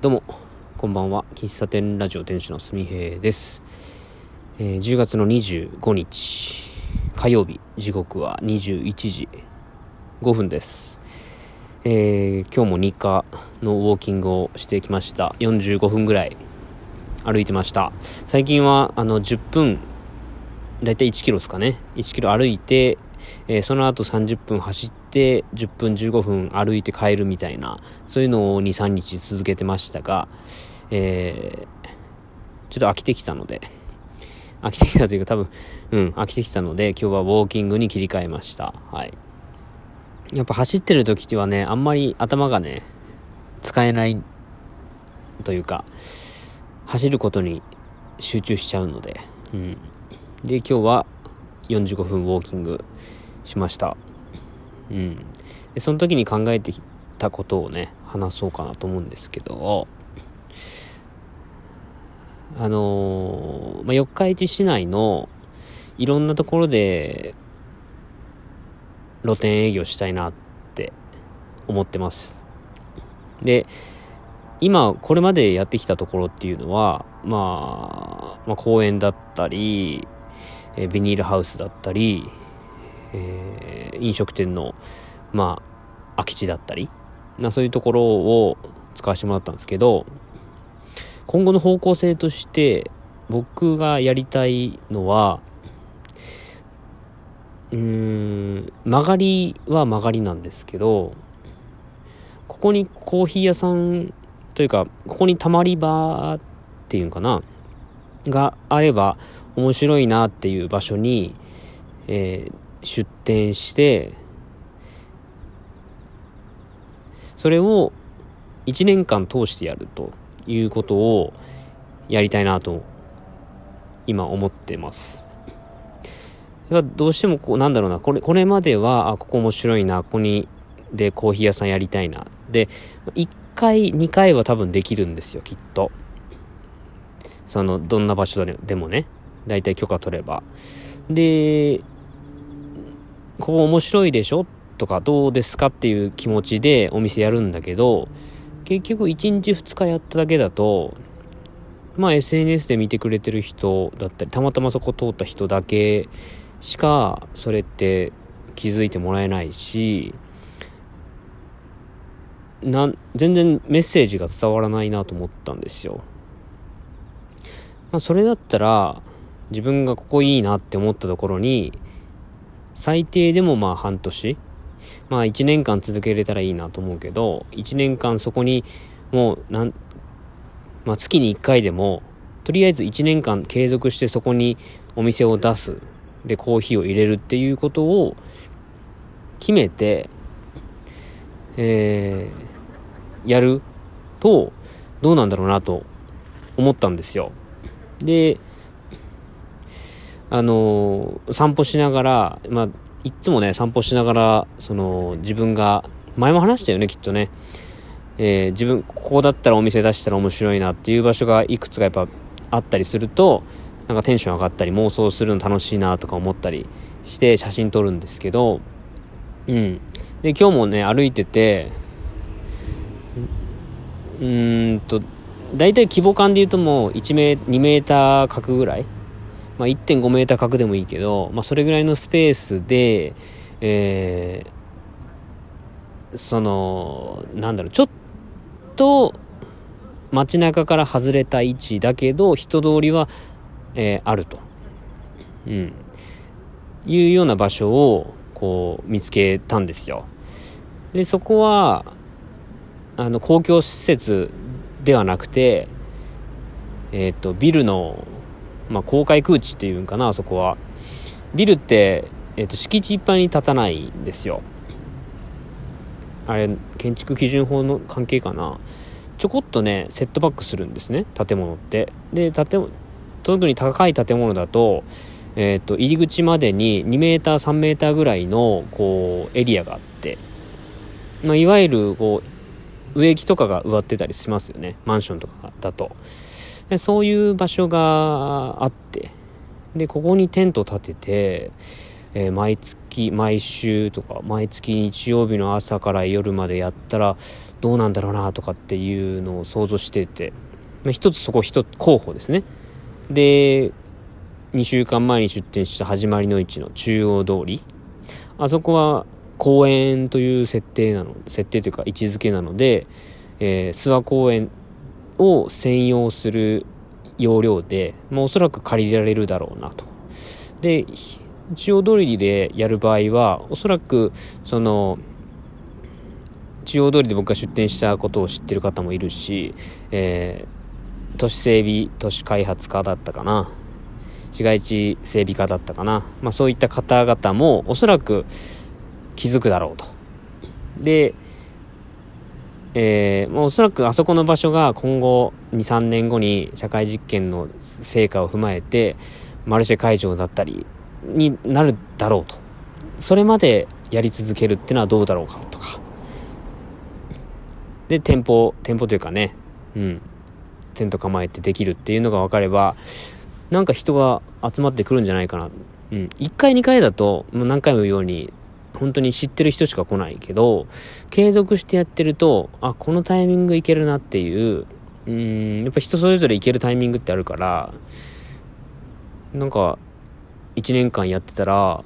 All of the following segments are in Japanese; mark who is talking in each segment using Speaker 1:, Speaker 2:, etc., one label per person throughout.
Speaker 1: どうもこんばんは。喫茶店ラジオ店主のすみへいです、えー、10月の25日火曜日時刻は21時5分です、えー、今日も日課のウォーキングをしてきました。45分ぐらい歩いてました。最近はあの10分だいたい1キロですかね。1キロ歩いて、えー、その後30分走って10分15分歩いて帰るみたいなそういうのを23日続けてましたが、えー、ちょっと飽きてきたので飽きてきたというか多分うん飽きてきたので今日はウォーキングに切り替えました。はい。やっぱ走ってる時はねあんまり頭がね使えないというか走ることに集中しちゃうので、うん、で今日は45分ウォーキングしましたうん。で、その時に考えてきたことをね、話そうかなと思うんですけど、あのー、まあ、四日市市内のいろんなところで露店営業したいなって思ってます。で、今、これまでやってきたところっていうのは、まあ、まあ、公園だったり、えビニールハウスだったり、えー、飲食店の、まあ、空き地だったり、なそういうところを使わせてもらったんですけど、今後の方向性として、僕がやりたいのは、うーん、曲がりは曲がりなんですけど、ここにコーヒー屋さんというか、ここにたまり場っていうのかな、があれば面白いなっていう場所に、えー、出店してそれを1年間通してやるということをやりたいなと今思ってます。どうしてもこうなんだろうなこれこれまではあここ面白いなここにでコーヒー屋さんやりたいなで1回2回は多分できるんですよきっとそのどんな場所でもね大体許可取ればでここ面白いでしょ？とかどうですかっていう気持ちでお店やるんだけど結局1日2日やっただけだとまあ SNS で見てくれてる人だったりたまたまそこ通った人だけしかそれって気づいてもらえないしな全然メッセージが伝わらないなと思ったんですよ。まあ、それだったら自分がここいいなって思ったところに最低でもまあ半年、まあ1年間続けれたらいいなと思うけど、1年間そこにもうなん、まあ月に1回でも、とりあえず1年間継続してそこにお店を出す。で、コーヒーを入れるっていうことを決めて、えー、やると、どうなんだろうなと思ったんですよ。で、あの、散歩しながら、まあ、いつもね、散歩しながら、その、自分が、前も話したよね、きっとね。えー、自分、ここだったらお店出したら面白いなっていう場所がいくつかやっぱあったりすると、なんかテンション上がったり妄想するの楽しいなとか思ったりして写真撮るんですけど、うん。で、今日もね、歩いてて、うーんと、大体規模感で言うともう1メ2メーター角ぐらいまあ、1.5メーター角でもいいけど、まあ、それぐらいのスペースで、えー、その、なんだろう、ちょっと街中から外れた位置だけど、人通りは、えー、あると。うん。いうような場所を、こう、見つけたんですよ。で、そこは、あの、公共施設ではなくて、えっ、ー、と、ビルのまあ、公開空地っていうんかなあそこは。ビルって、えーと、敷地いっぱいに建たないんですよ。あれ建築基準法の関係かな。ちょこっとねセットバックするんですね建物って。で建物特に高い建物だと,、えーと、入り口までに2メーター3メーターぐらいのこうエリアがあって、まあ、いわゆるこう植木とかが植わってたりしますよね。マンションとかだと。でそういう場所があって。でここにテント立てて、えー、毎月毎週とか毎月日曜日の朝から夜までやったらどうなんだろうなとかっていうのを想像してて、まあ、一つそこ一候補ですね。で2週間前に出店した始まりの市の中央通り。あそこは公園という設定なの設定というか位置づけなので、えー、諏訪公園を専用する要領で、まあ、おそらく借りられるだろうなと。で中央通りでやる場合はおそらくその中央通りで僕が出店したことを知ってる方もいるし、えー、都市整備都市開発課だったかな。市街地整備課だったかな、まあ、そういった方々もおそらく気づくだろうと。でえー、まあ、おそらくあそこの場所が今後23年後に社会実験の成果を踏まえてマルシェ会場だったりになるだろうと。それまでやり続けるってのはどうだろうかとか。で店舗店舗というかねうん。テント構えてできるっていうのが分かればなんか人が集まってくるんじゃないかな。うん。1回2回だともう何回も言うように本当に知ってる人しか来ないけど継続してやってるとあこのタイミングいけるなっていううんやっぱ人それぞれいけるタイミングってあるからなんか1年間やってたら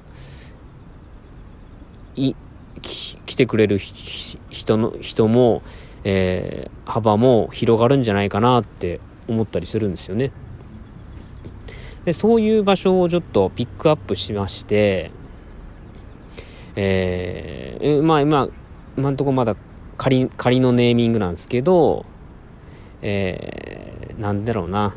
Speaker 1: い来てくれる人の人も、えー、幅も広がるんじゃないかなって思ったりするんですよね。でそういう場所をちょっとピックアップしまして、えー、まあ今今んとこまだ仮仮のネーミングなんですけど、えー、なんだろうな。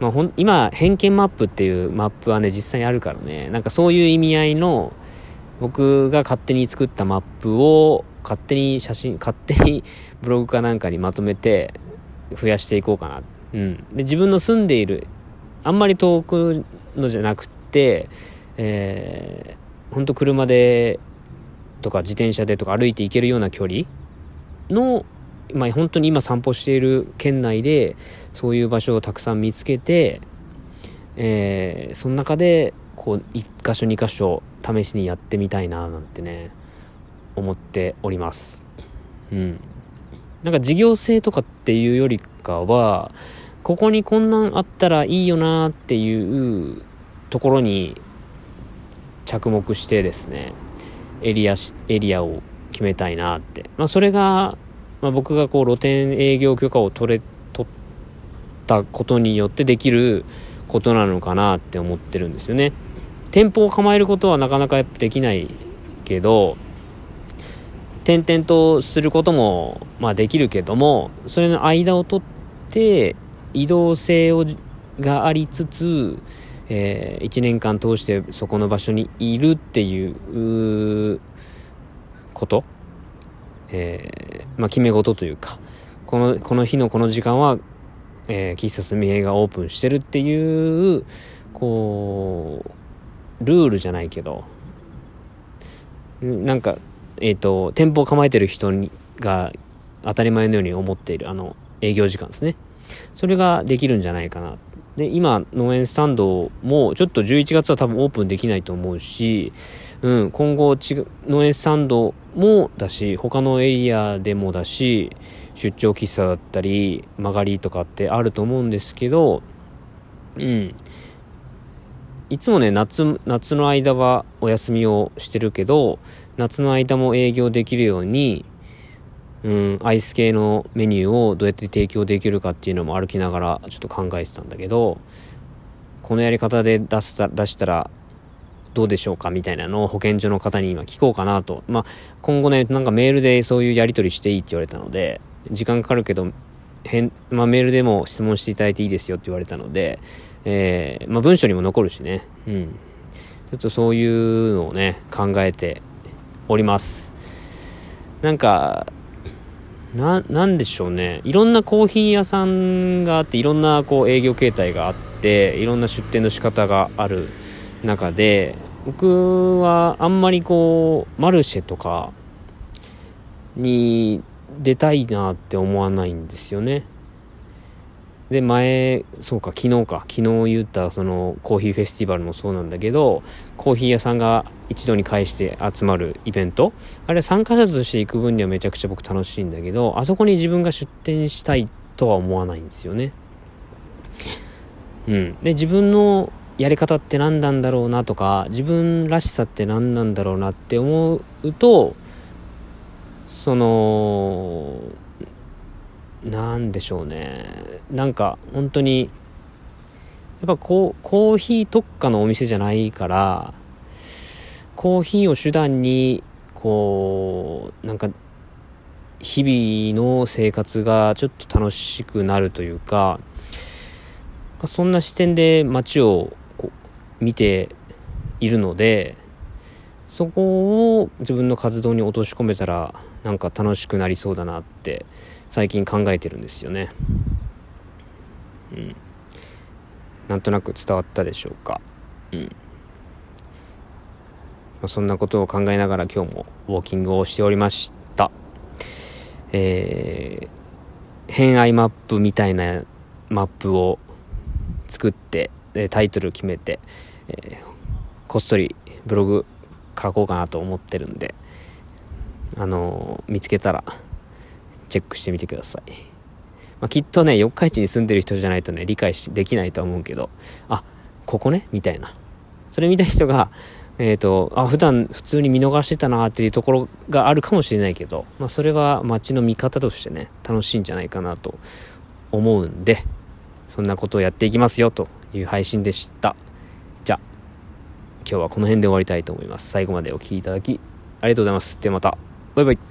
Speaker 1: まあ、ほん今偏見マップっていうマップはね実際にあるからね。なんかそういう意味合いの僕が勝手に作ったマップを勝手に写真勝手に ブログかなんかにまとめて増やしていこうかな、うん、で自分の住んでいるあんまり遠くのじゃなくてえー、ほんと車でとか自転車でとか歩いて行けるような距離のまあ、本当に今散歩している県内でそういう場所をたくさん見つけて、えー、その中でこう1箇所2箇所試しにやってみたいななんてね思っております。うん。なんか事業性とかっていうよりかはここにこんなんあったらいいよなっていうところに着目してですねエリアエリアを決めたいなってまあそれがまあ、僕がこう露店営業許可を取れ取ったことによってできることなのかなって思ってるんですよね。店舗を構えることはなかなかできないけど転々とすることもまあできるけどもそれの間を取って移動性をがありつつ、えー、1年間通してそこの場所にいるっていうこと？えー、まあ、決め事というか、この、この日のこの時間は、えー、喫茶すみへがオープンしてるっていう、こう、ルールじゃないけど、なんか、えっ、ー、と、店舗を構えてる人にが当たり前のように思っている、あの、営業時間ですね。それができるんじゃないかな。で、今、農園スタンドも、ちょっと11月は多分オープンできないと思うし、うん、今後ち、農園スタンドもだし、他のエリアでもだし、出張喫茶だったり、曲がりとかってあると思うんですけど、うん。いつもね、夏、夏の間はお休みをしてるけど、夏の間も営業できるように、うん、アイス系のメニューをどうやって提供できるかっていうのも歩きながらちょっと考えてたんだけど、このやり方で出した出したらどうでしょうかみたいなのを保健所の方に今聞こうかなと。まあ、今後ね、なんかメールでそういうやり取りしていいって言われたので、時間かかるけど、変、まあ、メールでも質問していただいていいですよって言われたので、えー、まあ、文章にも残るしね、うん。ちょっとそういうのをね、考えております。なんか、な、なんでしょうね。いろんなコーヒー屋さんがあって、いろんなこう営業形態があって、いろんな出店の仕方がある。中で僕はあんまりこうマルシェとかに出たいなって思わないんですよねで、前、そうか、昨日か、昨日言ったそのコーヒーフェスティバルもそうなんだけど、コーヒー屋さんが一度に返して集まるイベント、あれ参加者として行く分にはめちゃくちゃ僕楽しいんだけど、あそこに自分が出店したいとは思わないんですよね。うん。で、自分のやり方って何なんだろうなとか、自分らしさって何なんだろうなって思うと、その、なんでしょうね。なんか、本当に、やっぱこう、コーヒー特化のお店じゃないから、コーヒーを手段に、こう、なんか、日々の生活がちょっと楽しくなるというか、そんな視点で街をこう見ているので、そこを自分の活動に落とし込めたら、なんか楽しくなりそうだなって最近考えてるんですよね。うん。なんとなく伝わったでしょうか。うん。まあ、そんなことを考えながら今日もウォーキングをしておりました。えー、偏愛マップみたいなマップを作って、タイトル決めて、えー、こっそりブログ書こうかなと思ってるんで、あのー、見つけたらチェックしてみてください。まあ、きっとね、四日市に住んでる人じゃないとね、理解できないと思うけど、あ、ここねみたいな。それ見た人が、えっ、ー、と、あ、普段普通に見逃してたなっていうところがあるかもしれないけど、まあ、それは街の見方としてね、楽しいんじゃないかなと思うんで、そんなことをやっていきますよという配信でした。じゃあ、今日はこの辺で終わりたいと思います。最後までお聴きいただき、ありがとうございます。ではまた。バイバイ。